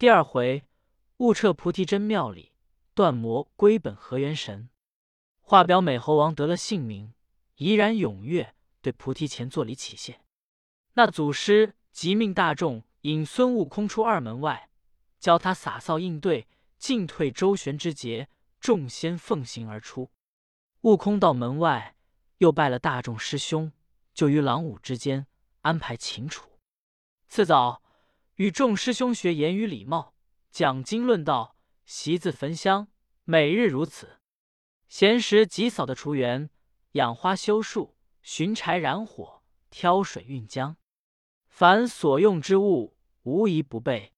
第二回，悟彻菩提真妙理，断魔归本合元神。话表美猴王得了姓名，怡然踊跃，对菩提前作礼起谢。那祖师即命大众引孙悟空出二门外，教他洒扫应对，进退周旋之节，众仙奉行而出。悟空到门外，又拜了大众师兄，就于廊庑之间安排秦楚。次早。与众师兄学言语礼貌，讲经论道，习字焚香，每日如此。闲时即扫的厨园，养花修树，寻柴燃火，挑水运浆，凡所用之物，无一不备。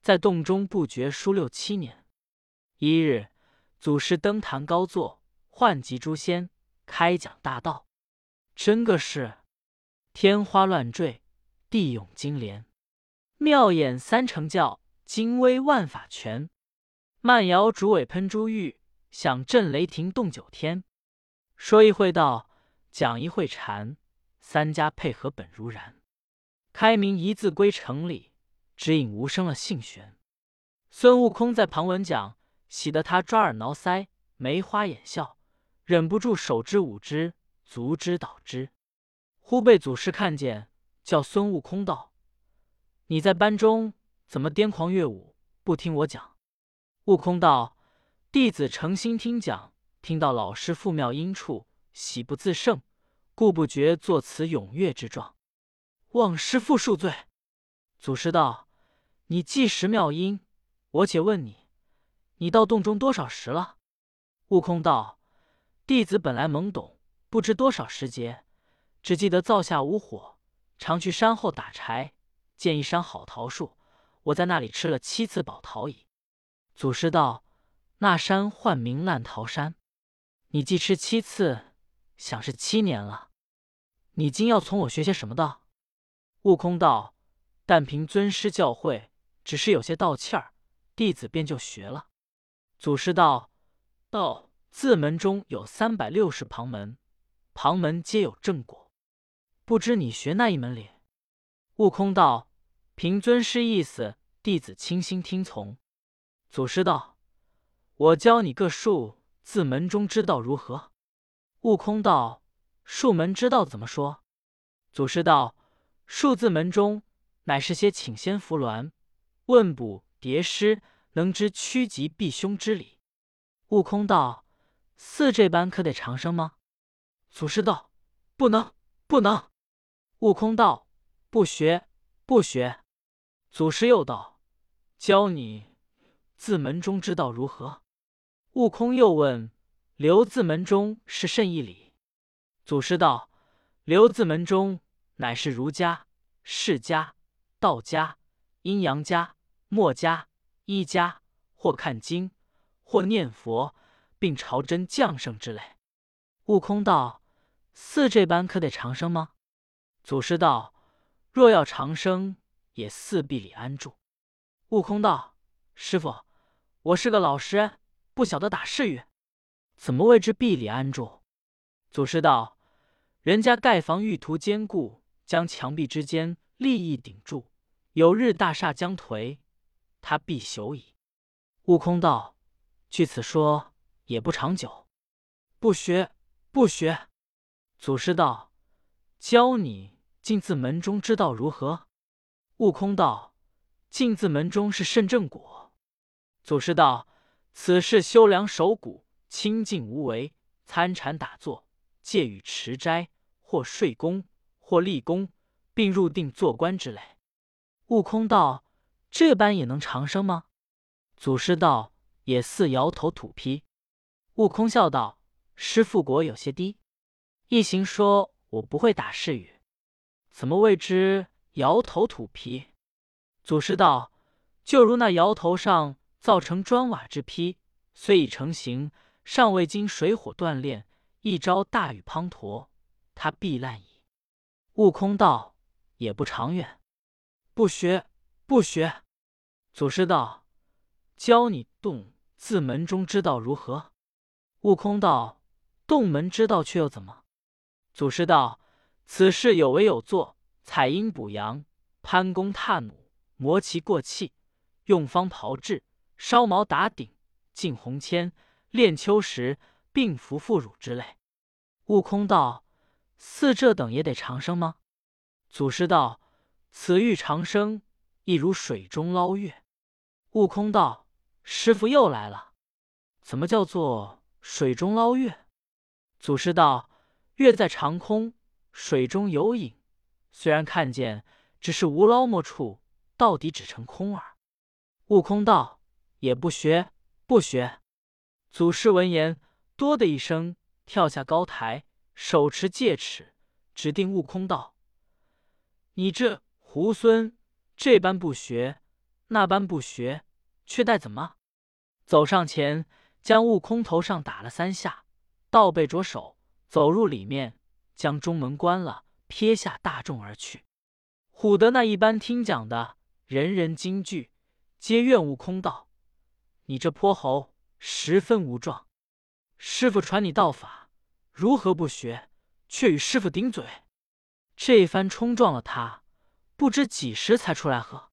在洞中不觉书六七年。一日，祖师登坛高坐，唤集诸仙，开讲大道。真个是天花乱坠，地涌金莲。妙演三成教，精微万法全。慢摇竹尾喷珠玉，响震雷霆动九天。说一会道，讲一会禅，三家配合本如然。开明一字归城里，指引无声了性玄。孙悟空在旁闻讲，喜得他抓耳挠腮，眉花眼笑，忍不住手之舞之，足之蹈之。忽被祖师看见，叫孙悟空道。你在班中怎么癫狂乐舞？不听我讲。悟空道：“弟子诚心听讲，听到老师复妙音处，喜不自胜，故不觉作此踊跃之状，望师父恕罪。”祖师道：“你既识妙音，我且问你，你到洞中多少时了？”悟空道：“弟子本来懵懂，不知多少时节，只记得灶下无火，常去山后打柴。”见一山好桃树，我在那里吃了七次宝桃矣。祖师道：“那山唤名烂桃山，你既吃七次，想是七年了。你今要从我学些什么道？”悟空道：“但凭尊师教诲，只是有些道气儿，弟子便就学了。”祖师道：“道字门中有三百六十旁门，旁门皆有正果，不知你学那一门里？”悟空道。凭尊师意思，弟子倾心听从。祖师道：“我教你个数字门中之道如何？”悟空道：“数门之道怎么说？”祖师道：“数字门中乃是些请仙扶鸾、问卜叠诗，能知趋吉避凶之理。”悟空道：“似这般可得长生吗？”祖师道：“不能，不能。”悟空道：“不学，不学。”祖师又道：“教你字门中之道如何？”悟空又问：“留字门中是甚义理？”祖师道：“留字门中乃是儒家、释家、道家、阴阳家、墨家、医家，或看经，或念佛，并朝真降圣之类。”悟空道：“似这般可得长生吗？”祖师道：“若要长生。”也四壁里安住。悟空道：“师傅，我是个老实人，不晓得打誓语，怎么谓之壁里安住？”祖师道：“人家盖房欲图坚固，将墙壁之间立意顶住，有日大厦将颓，他必朽矣。”悟空道：“据此说，也不长久。不学，不学。”祖师道：“教你进自门中之道如何？”悟空道：“镜字门中是甚正果？”祖师道：“此事修良守谷，清净无为，参禅打坐，戒语持斋，或睡功，或立功，并入定做官之类。”悟空道：“这般也能长生吗？”祖师道：“也似摇头土坯。”悟空笑道：“师傅果有些低。一行说我不会打誓语，怎么未知？”摇头土坯，祖师道：“就如那摇头上造成砖瓦之坯，虽已成形，尚未经水火锻炼，一朝大雨滂沱，它必烂矣。”悟空道：“也不长远，不学，不学。”祖师道：“教你洞自门中之道如何？”悟空道：“洞门之道却又怎么？”祖师道：“此事有为有作。”采阴补阳，攀弓踏弩，磨其过气，用方炮制，烧毛打顶，浸红铅，炼秋石，并服妇乳之类。悟空道：“似这等也得长生吗？”祖师道：“此欲长生，亦如水中捞月。”悟空道：“师傅又来了，怎么叫做水中捞月？”祖师道：“月在长空，水中有影，虽然看见，只是无捞摸处，到底只成空耳。”悟空道：“也不学，不学。”祖师闻言，哆的一声，跳下高台，手持戒尺，指定悟空道：“你这猢狲，这般不学，那般不学，却待怎么？”走上前，将悟空头上打了三下，倒背着手走入里面，将中门关了，撇下大众而去。唬得那一般听讲的人人惊惧。皆怨悟空道：“你这泼猴，十分无状！师傅传你道法，如何不学，却与师傅顶嘴？”这一番冲撞了他，不知几时才出来喝。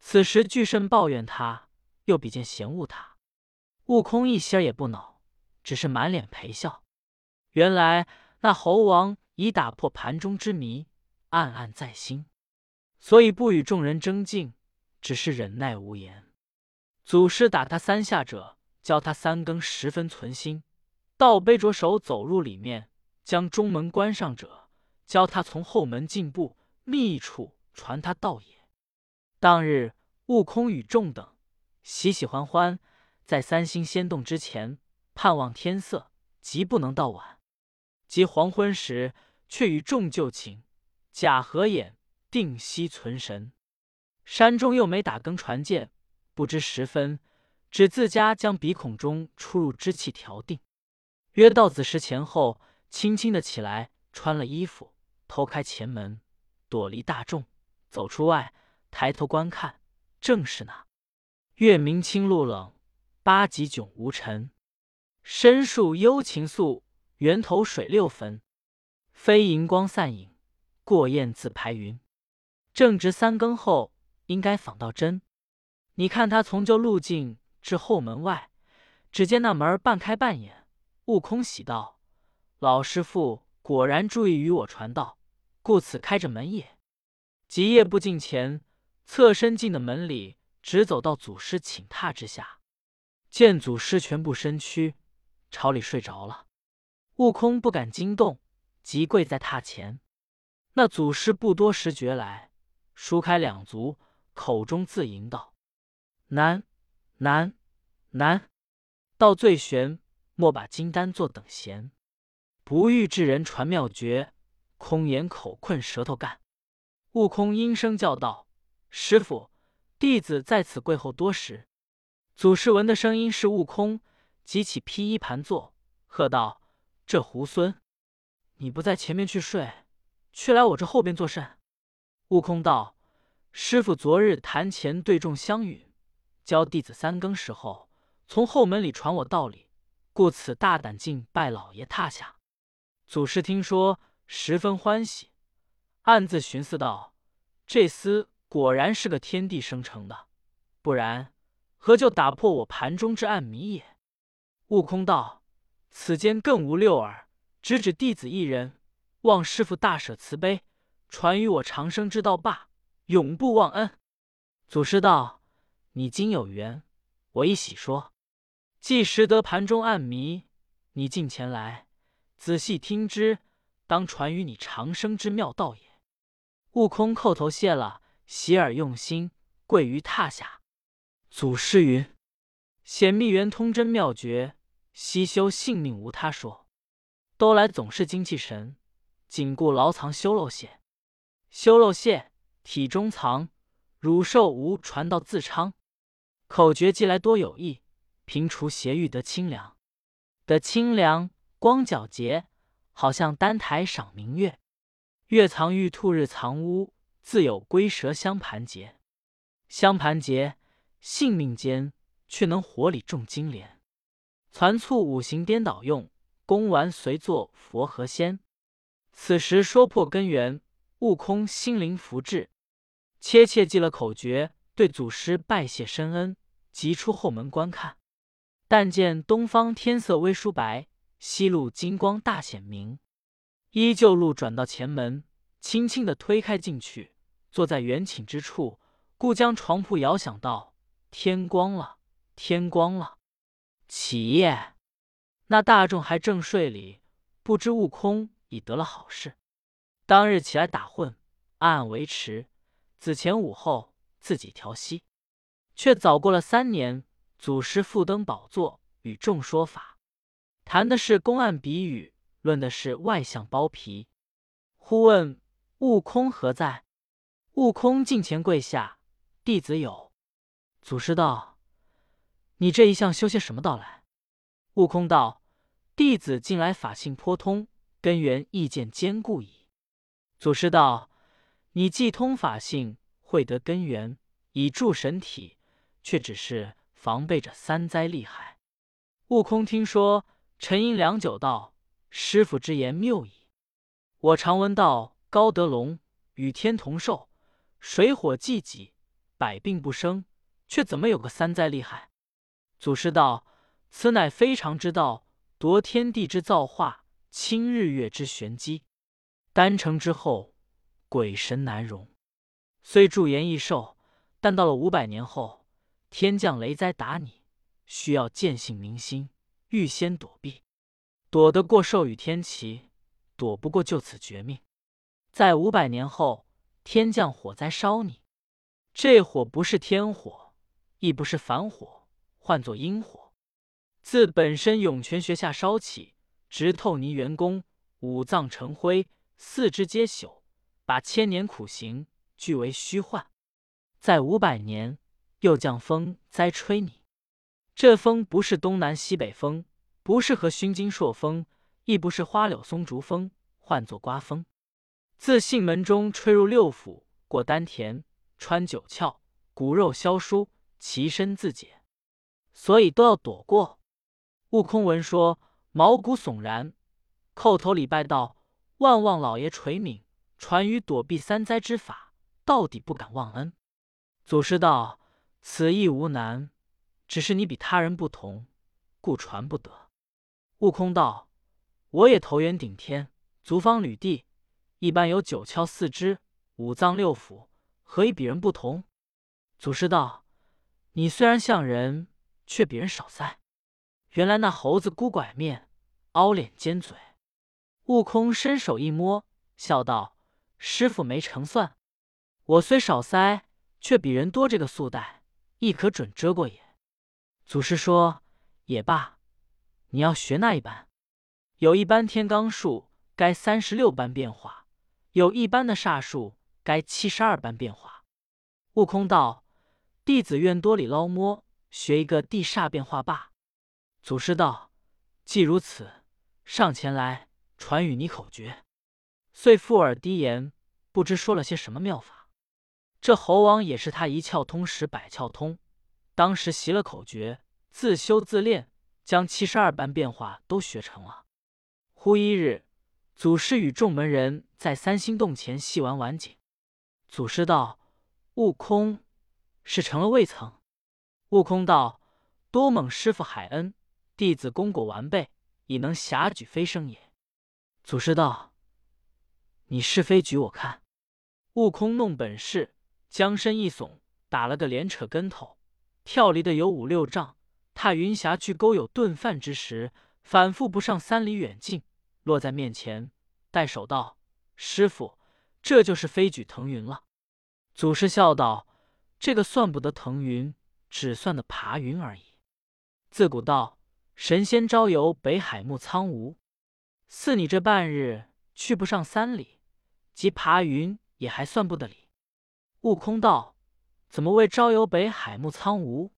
此时巨圣抱怨他，又比见嫌恶他。悟空一心也不恼，只是满脸陪笑。原来那猴王以打破盘中之谜，暗暗在心，所以不与众人争竞。只是忍耐无言。祖师打他三下者，教他三更十分存心；倒背着手走入里面，将中门关上者，教他从后门进步，密处传他道也。当日悟空与众等喜喜欢欢，在三星仙洞之前盼望天色，即不能到晚。及黄昏时，却与众就寝，假合眼，定息存神。山中又没打更传箭，不知时分，只自家将鼻孔中出入之气调定。约到子时前后，轻轻的起来，穿了衣服，偷开前门，躲离大众，走出外，抬头观看，正是那月明清露冷，八极迥无尘。深树幽情素，源头水六分。飞银光散影，过雁自排云。正值三更后。应该访到真。你看他从旧路径至后门外，只见那门半开半掩。悟空喜道：“老师傅果然注意与我传道，故此开着门也。”即夜步进前，侧身进的门里，直走到祖师寝榻之下，见祖师全部身躯朝里睡着了。悟空不敢惊动，即跪在榻前。那祖师不多时觉来，舒开两足。口中自吟道：“难，难，难！道最玄，莫把金丹做等闲。不遇智人传妙诀，空言口困舌头干。”悟空应声叫道：“师傅，弟子在此跪候多时。”祖师闻的声音是悟空，即起披衣盘坐，喝道：“这猢狲，你不在前面去睡，却来我这后边作甚？”悟空道。师傅昨日坛前对众相允，教弟子三更时候从后门里传我道理，故此大胆进拜老爷榻下。祖师听说，十分欢喜，暗自寻思道：“这厮果然是个天地生成的，不然何就打破我盘中之暗谜也？”悟空道：“此间更无六耳，只指弟子一人，望师傅大舍慈悲，传与我长生之道罢。”永不忘恩。祖师道：“你今有缘，我一喜说。既识得盘中暗谜，你近前来，仔细听之，当传与你长生之妙道也。”悟空叩头谢了，洗耳用心，跪于榻下。祖师云：“显密圆通真妙诀，悉修性命无他说。都来总是精气神，紧固牢藏修漏泄，修漏泄。”体中藏，汝受无传道自昌。口诀既来多有益，平除邪欲得清凉。得清凉光皎洁，好像丹台赏明月。月藏玉兔日藏屋，自有龟蛇相盘结。相盘结，性命间却能活里种金莲。攒促五行颠倒用，功完随作佛和仙。此时说破根源，悟空心灵福至。切切记了口诀，对祖师拜谢深恩，即出后门观看。但见东方天色微疏白，西路金光大显明。依旧路转到前门，轻轻的推开进去，坐在圆寝之处，故将床铺摇响道：“天光了，天光了，起夜。”那大众还正睡里，不知悟空已得了好事，当日起来打混，暗暗维持，子前午后自己调息，却早过了三年。祖师复登宝座，与众说法，谈的是公案比语，论的是外相包皮。忽问悟空何在？悟空近前跪下，弟子有。祖师道：“你这一向修些什么道来？”悟空道：“弟子近来法性颇通，根源意见坚固矣。”祖师道：“你既通法性，会得根源，以助神体，却只是。”防备着三灾厉害，悟空听说，沉吟良久，道：“师傅之言谬矣。我常闻道，高德龙与天同寿，水火既济，百病不生，却怎么有个三灾厉害？”祖师道：“此乃非常之道，夺天地之造化，清日月之玄机。丹成之后，鬼神难容。虽驻颜益寿，但到了五百年后。”天降雷灾打你，需要见性明心，预先躲避，躲得过寿与天齐，躲不过就此绝命。在五百年后，天降火灾烧你，这火不是天火，亦不是凡火，唤作阴火，自本身涌泉穴下烧起，直透泥元宫，五脏成灰，四肢皆朽，把千年苦行俱为虚幻。在五百年。又降风灾吹你，这风不是东南西北风，不是和熏金朔风，亦不是花柳松竹风，唤作刮风。自信门中吹入六腑，过丹田，穿九窍，骨肉消疏，其身自解，所以都要躲过。悟空闻说，毛骨悚然，叩头礼拜道：“万望老爷垂悯，传于躲避三灾之法，到底不敢忘恩。”祖师道。此亦无难，只是你比他人不同，故传不得。悟空道：“我也头圆顶天，足方履地，一般有九窍四肢，五脏六腑，何以比人不同？”祖师道：“你虽然像人，却比人少腮。原来那猴子孤拐面，凹脸尖嘴。”悟空伸手一摸，笑道：“师傅没成算，我虽少腮，却比人多这个素带。”亦可准遮过也。祖师说：“也罢，你要学那一般。有一般天罡术，该三十六般变化；有一般的煞术，该七十二般变化。”悟空道：“弟子愿多里捞摸，学一个地煞变化罢。”祖师道：“既如此，上前来传与你口诀。”遂附耳低言，不知说了些什么妙法。这猴王也是他一窍通使百窍通，当时习了口诀，自修自练，将七十二般变化都学成了。忽一日，祖师与众门人在三星洞前戏玩晚景。祖师道：“悟空，是成了未曾？”悟空道：“多蒙师傅海恩，弟子功果完备，已能侠举飞升也。”祖师道：“你是非举我看。”悟空弄本事。将身一耸，打了个连扯跟头，跳离的有五六丈，踏云霞去沟有顿饭之时，反复不上三里远近，落在面前，带手道：“师傅，这就是飞举腾云了。”祖师笑道：“这个算不得腾云，只算得爬云而已。自古道神仙招游北海木苍梧，似你这半日去不上三里，即爬云也还算不得里。”悟空道：“怎么为朝游北海木苍梧？”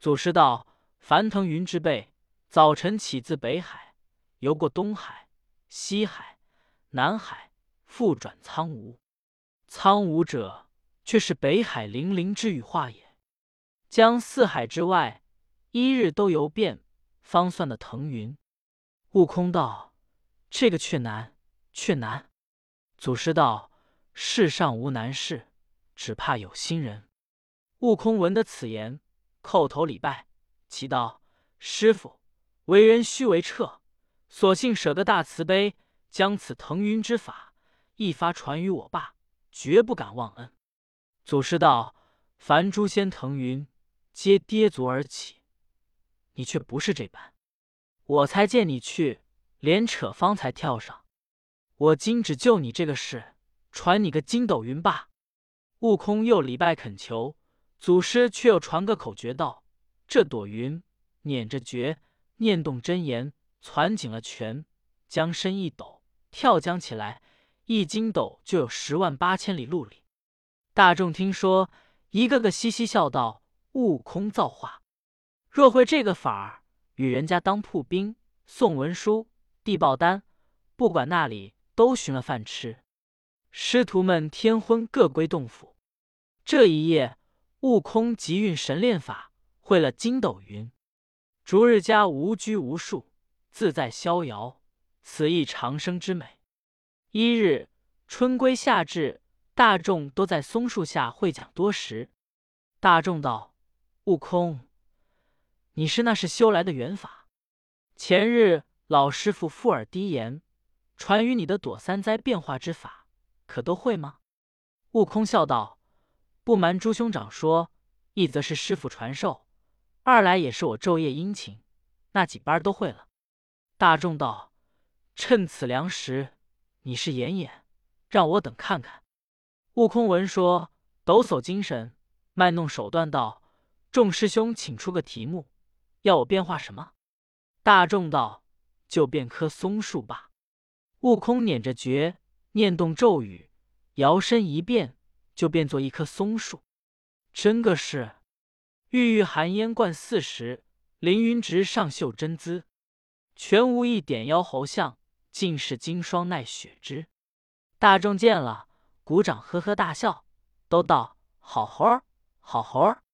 祖师道：“凡腾云之辈，早晨起自北海，游过东海、西海、南海，复转苍梧。苍梧者，却是北海灵灵之羽化也。将四海之外，一日都游遍，方算的腾云。”悟空道：“这个却难，却难。”祖师道：“世上无难事。”只怕有心人。悟空闻得此言，叩头礼拜，祈道：“师傅，为人须为彻，索性舍个大慈悲，将此腾云之法一发传于我爸，绝不敢忘恩。”祖师道：“凡诸仙腾云，皆跌足而起，你却不是这般。我才见你去，连扯方才跳上。我今只救你这个事，传你个筋斗云罢。”悟空又礼拜恳求。祖师却又传个口诀道：“这朵云捻着诀，念动真言，攒紧了拳，将身一抖，跳将起来，一筋斗就有十万八千里路里。”大众听说，一个个嘻嘻笑道：“悟空造化！若会这个法儿，与人家当铺兵，送文书，递报单，不管那里都寻了饭吃。”师徒们天昏各归洞府。这一夜。悟空集运神炼法，会了筋斗云，逐日家无拘无束，自在逍遥，此亦长生之美。一日春归夏至，大众都在松树下会讲多时。大众道：“悟空，你是那是修来的缘法？前日老师傅附耳低言，传于你的躲三灾变化之法，可都会吗？”悟空笑道。不瞒朱兄长说，一则是师傅传授，二来也是我昼夜殷勤，那几班都会了。大众道：“趁此良时，你是演演，让我等看看。”悟空闻说，抖擞精神，卖弄手段道：“众师兄，请出个题目，要我变化什么？”大众道：“就变棵松树吧。”悟空捻着诀，念动咒语，摇身一变。就变作一棵松树，真个是郁郁寒烟贯四时，凌云直上秀真姿，全无一点妖猴相，尽是金霜耐雪枝。大众见了，鼓掌呵呵大笑，都道好猴儿，好猴儿，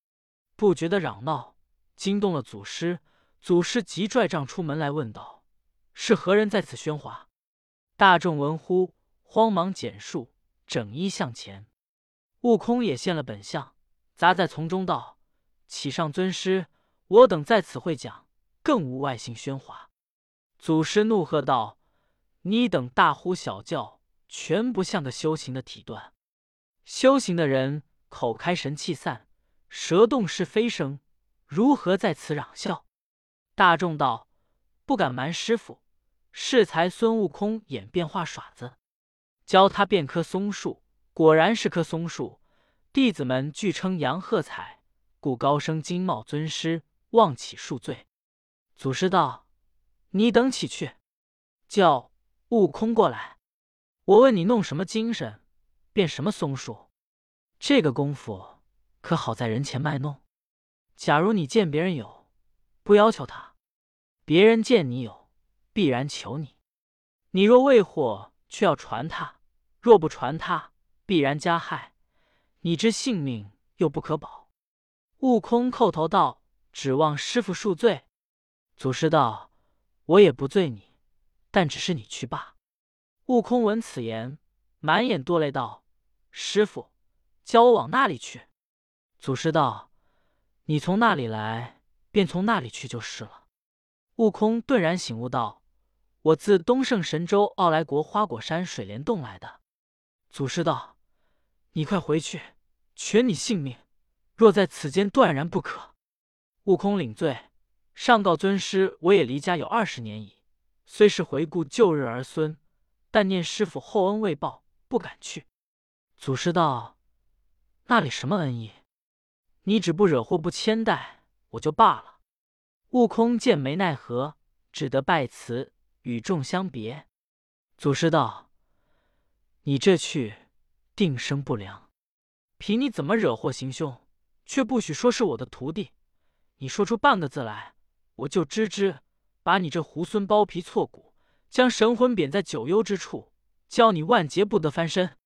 不觉得嚷闹，惊动了祖师。祖师急拽杖出门来，问道：“是何人在此喧哗？”大众闻呼，慌忙减数，整衣向前。悟空也现了本相，砸在丛中道：“启上尊师，我等在此会讲，更无外姓喧哗。”祖师怒喝道：“你等大呼小叫，全不像个修行的体段。修行的人口开神气散，蛇动是非声，如何在此嚷笑？”大众道：“不敢瞒师傅，是才孙悟空演变化耍子，教他变棵松树。”果然是棵松树，弟子们俱称扬喝彩，故高声惊冒尊师，望起恕罪。祖师道：“你等起去，叫悟空过来。我问你弄什么精神，变什么松树？这个功夫可好在人前卖弄。假如你见别人有，不要求他；别人见你有，必然求你。你若未获，却要传他；若不传他。”必然加害，你之性命又不可保。悟空叩头道：“指望师傅恕罪。”祖师道：“我也不罪你，但只是你去罢。”悟空闻此言，满眼堕泪道：“师傅，教我往那里去？”祖师道：“你从那里来，便从那里去就是了。”悟空顿然醒悟道：“我自东胜神州傲来国花果山水帘洞来的。”祖师道。你快回去，全你性命，若在此间断然不可。悟空领罪，上告尊师：我也离家有二十年矣，虽是回顾旧日儿孙，但念师傅厚恩未报，不敢去。祖师道：那里什么恩义？你只不惹祸不牵带，我就罢了。悟空见没奈何，只得拜辞，与众相别。祖师道：你这去。定生不良！凭你怎么惹祸行凶，却不许说是我的徒弟。你说出半个字来，我就知之把你这猢狲剥皮挫骨，将神魂贬在九幽之处，教你万劫不得翻身。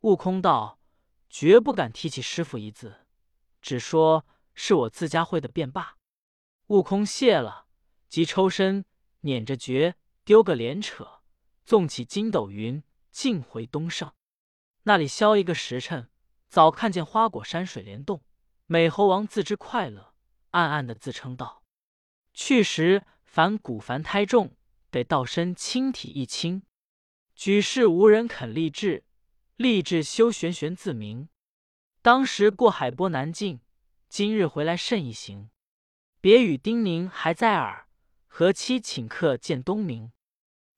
悟空道：“绝不敢提起师傅一字，只说是我自家会的便罢。”悟空谢了，即抽身捻着诀，丢个连扯，纵起筋斗云，径回东胜。那里消一个时辰，早看见花果山水帘洞，美猴王自知快乐，暗暗的自称道：“去时凡骨凡胎重，得道身轻体一轻。举世无人肯立志，立志修玄玄自明。当时过海波难尽，今日回来甚一行。别语叮咛还在耳，何期请客见东明？”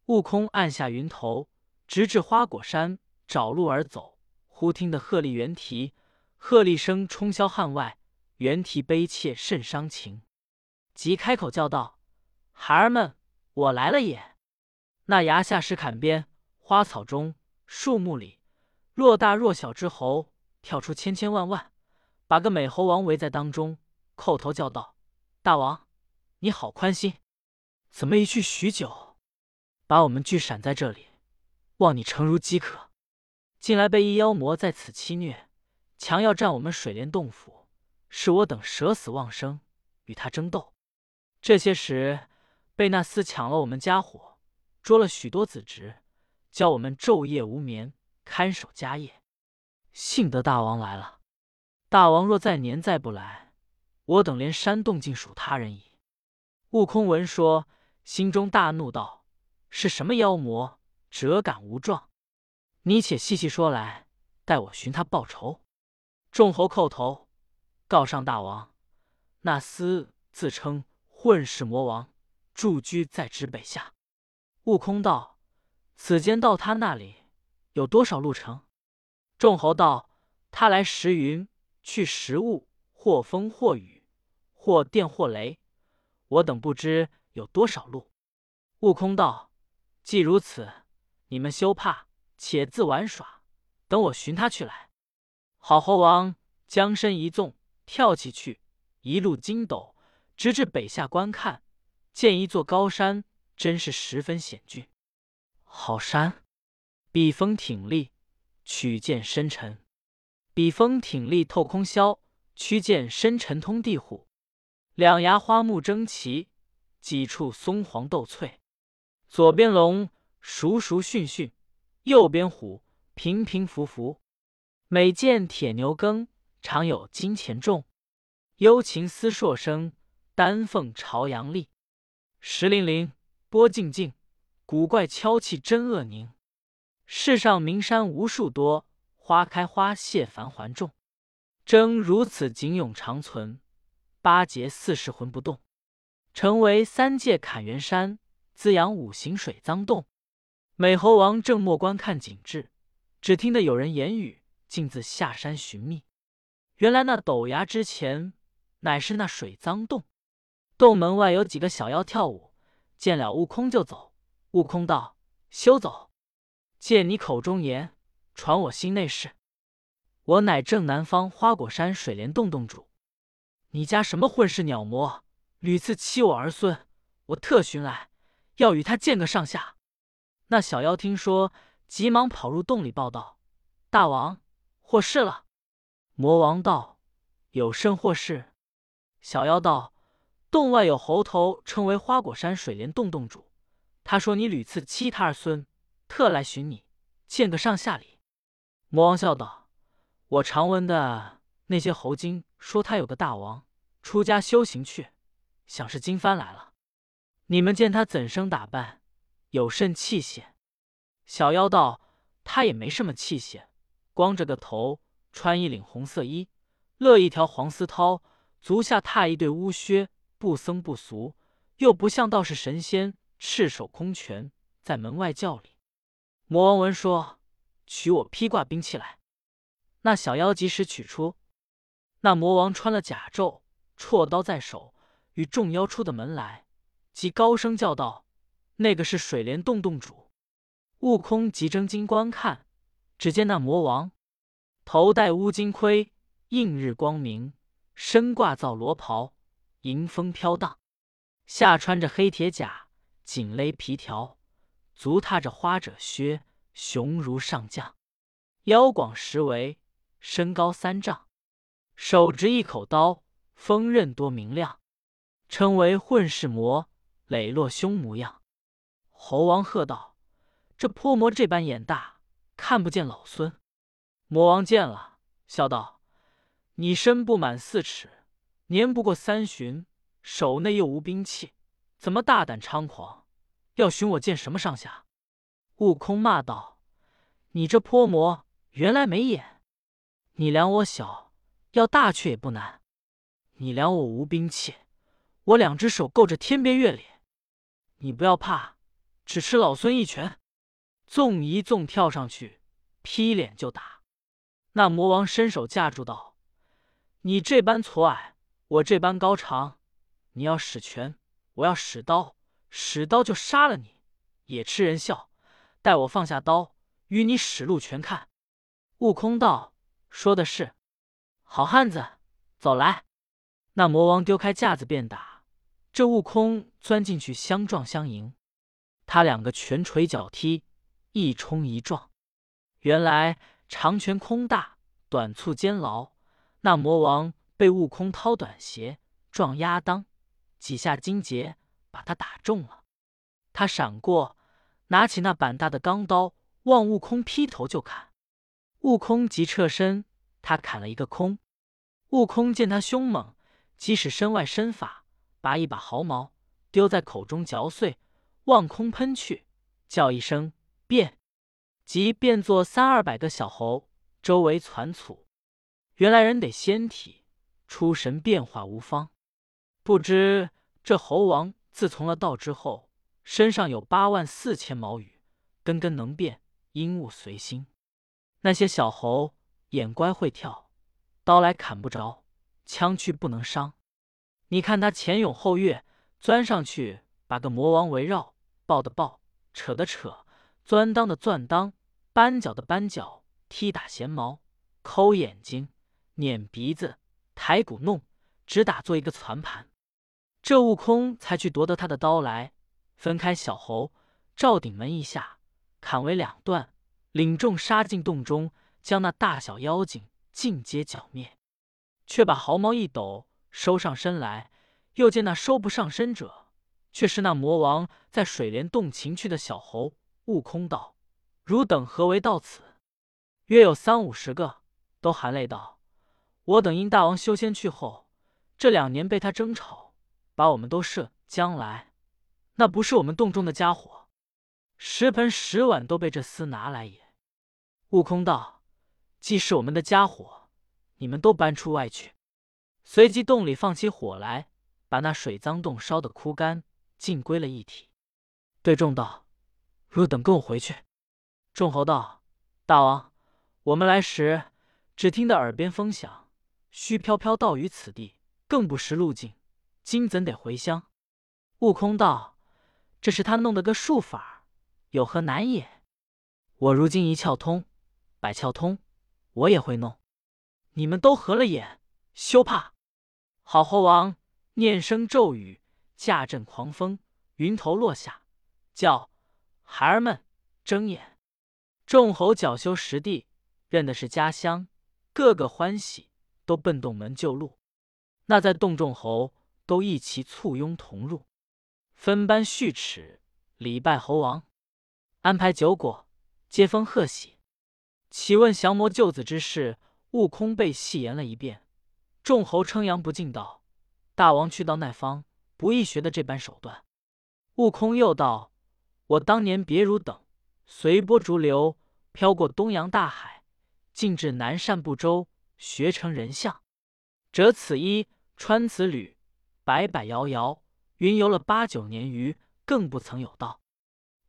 悟空按下云头，直至花果山，找路而走。忽听得鹤唳猿啼。鹤唳声冲霄汉外，猿啼悲切甚伤情。即开口叫道：“孩儿们，我来了也！”那崖下石坎边，花草中，树木里，若大若小之猴跳出千千万万，把个美猴王围在当中，叩头叫道：“大王，你好宽心，怎么一去许久，把我们聚闪在这里，望你诚如饥渴。近来被一妖魔在此欺虐。”强要占我们水帘洞府，是我等舍死忘生与他争斗。这些时被那厮抢了我们家伙，捉了许多子侄，教我们昼夜无眠看守家业。幸得大王来了，大王若再年再不来，我等连山洞尽属他人矣。悟空闻说，心中大怒，道：“是什么妖魔，折敢无状？你且细细说来，待我寻他报仇。”众猴叩头，告上大王：那厮自称混世魔王，驻居在指北下。悟空道：“此间到他那里有多少路程？”众猴道：“他来时云，去时雾，或风或雨，或电或雷。我等不知有多少路。”悟空道：“既如此，你们休怕，且自玩耍，等我寻他去来。”好猴王将身一纵，跳起去，一路筋斗，直至北下观看，见一座高山，真是十分险峻。好山，笔锋挺立，曲剑深沉；笔锋挺立透空霄，曲剑深沉通地虎。两牙花木争奇，几处松黄斗翠。左边龙熟熟训训，右边虎平平伏伏。每见铁牛耕，常有金钱重；幽禽思朔声，丹凤朝阳立。石灵灵，波静静，古怪敲气真恶宁。世上名山无数多，花开花谢繁环众。争如此景永长存，八节四世魂不动。成为三界坎元山，滋养五行水脏洞。美猴王正默观看景致，只听得有人言语。径自下山寻觅，原来那陡崖之前乃是那水脏洞。洞门外有几个小妖跳舞，见了悟空就走。悟空道：“休走！借你口中言，传我心内事。我乃正南方花果山水帘洞洞主。你家什么混世鸟魔，屡次欺我儿孙，我特寻来，要与他见个上下。”那小妖听说，急忙跑入洞里报道：“大王！”祸事了！魔王道：“有甚祸事？”小妖道：“洞外有猴头，称为花果山水帘洞洞主。他说你屡次欺他儿孙，特来寻你，见个上下礼。”魔王笑道：“我常闻的那些猴精说他有个大王出家修行去，想是金幡来了。你们见他怎生打扮？有甚器械？”小妖道：“他也没什么器械。”光着个头，穿一领红色衣，勒一条黄丝绦，足下踏一对乌靴，不僧不俗，又不像道士神仙，赤手空拳在门外叫礼。魔王闻说，取我披挂兵器来。那小妖及时取出。那魔王穿了甲胄，绰刀在手，与众妖出的门来，即高声叫道：“那个是水帘洞洞主。”悟空急睁睛观看。只见那魔王头戴乌金盔，映日光明；身挂皂罗袍，迎风飘荡；下穿着黑铁甲，紧勒皮条；足踏着花褶靴，雄如上将；腰广十围，身高三丈；手执一口刀，锋刃多明亮，称为混世魔，磊落凶模样。猴王喝道：“这泼魔这般眼大！”看不见老孙，魔王见了，笑道：“你身不满四尺，年不过三旬，手内又无兵器，怎么大胆猖狂，要寻我见什么上下？”悟空骂道：“你这泼魔，原来没眼！你量我小，要大却也不难；你量我无兵器，我两只手够着天边月里。你不要怕，只吃老孙一拳！”纵一纵跳上去，劈脸就打。那魔王伸手架住道：“你这般矬矮，我这般高长，你要使拳，我要使刀，使刀就杀了你，也吃人笑。待我放下刀，与你使路全看。”悟空道：“说的是，好汉子，走来！”那魔王丢开架子便打，这悟空钻进去相撞相迎，他两个拳捶脚踢。一冲一撞，原来长拳空大，短促监牢。那魔王被悟空掏短鞋撞压裆，几下金结把他打中了。他闪过，拿起那板大的钢刀，望悟空劈头就砍。悟空急撤身，他砍了一个空。悟空见他凶猛，即使身外身法，拔一把毫毛丢在口中嚼碎，望空喷去，叫一声。变，即变作三二百个小猴，周围攒簇。原来人得仙体，出神变化无方。不知这猴王自从了道之后，身上有八万四千毛羽，根根能变，阴物随心。那些小猴眼乖会跳，刀来砍不着，枪去不能伤。你看他前勇后跃，钻上去把个魔王围绕，抱的抱，扯的扯。钻裆的钻裆，扳脚的扳脚，踢打闲毛，抠眼睛，捻鼻子，抬骨弄，只打做一个攒盘。这悟空才去夺得他的刀来，分开小猴，照顶门一下，砍为两段，领众杀进洞中，将那大小妖精尽皆剿灭。却把毫毛一抖，收上身来。又见那收不上身者，却是那魔王在水帘洞擒去的小猴。悟空道：“汝等何为到此？”约有三五十个，都含泪道：“我等因大王修仙去后，这两年被他争吵，把我们都射将来，那不是我们洞中的家伙，十盆十碗都被这厮拿来也。”悟空道：“既是我们的家伙，你们都搬出外去。”随即洞里放起火来，把那水脏洞烧得枯干，尽归了一体。对众道。汝等跟我回去。众猴道：“大王，我们来时只听得耳边风响，虚飘飘到于此地，更不识路径，今怎得回乡？”悟空道：“这是他弄的个术法，有何难也？我如今一窍通，百窍通，我也会弄。你们都合了眼，休怕！”好猴王念声咒语，驾阵狂风，云头落下，叫。孩儿们睁眼，众猴脚修实地，认的是家乡，个个欢喜，都奔洞门救路。那在洞众猴都一齐簇拥同入，分班序齿，礼拜猴王，安排酒果，接风贺喜。启问降魔救子之事，悟空被戏言了一遍。众猴称扬不尽道：“大王去到那方，不易学的这般手段。”悟空又道。我当年别如等，随波逐流，飘过东洋大海，进至南赡部洲，学成人相，折此衣，穿此履，摆摆摇摇，云游了八九年余，更不曾有道。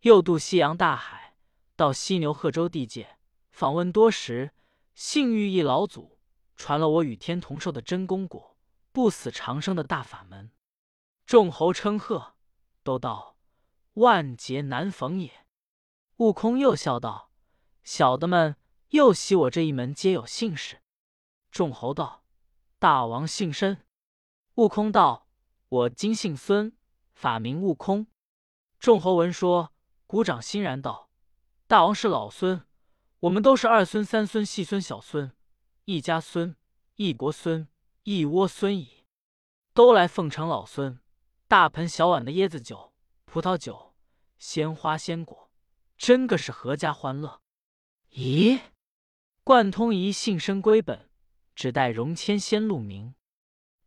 又渡西洋大海，到犀牛贺州地界，访问多时，幸遇一老祖，传了我与天同寿的真功果，不死长生的大法门。众猴称贺，都道。万劫难逢也。悟空又笑道：“小的们又喜我这一门，皆有姓氏。”众猴道：“大王姓甚？”悟空道：“我今姓孙，法名悟空。”众猴闻说，鼓掌欣然道：“大王是老孙，我们都是二孙、三孙、细孙、小孙，一家孙，一国孙，一窝孙矣。都来奉承老孙，大盆小碗的椰子酒。”葡萄酒，鲜花鲜果，真个是阖家欢乐。咦，贯通一幸生归本，只待荣谦先露名。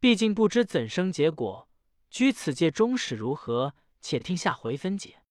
毕竟不知怎生结果，居此界终始如何，且听下回分解。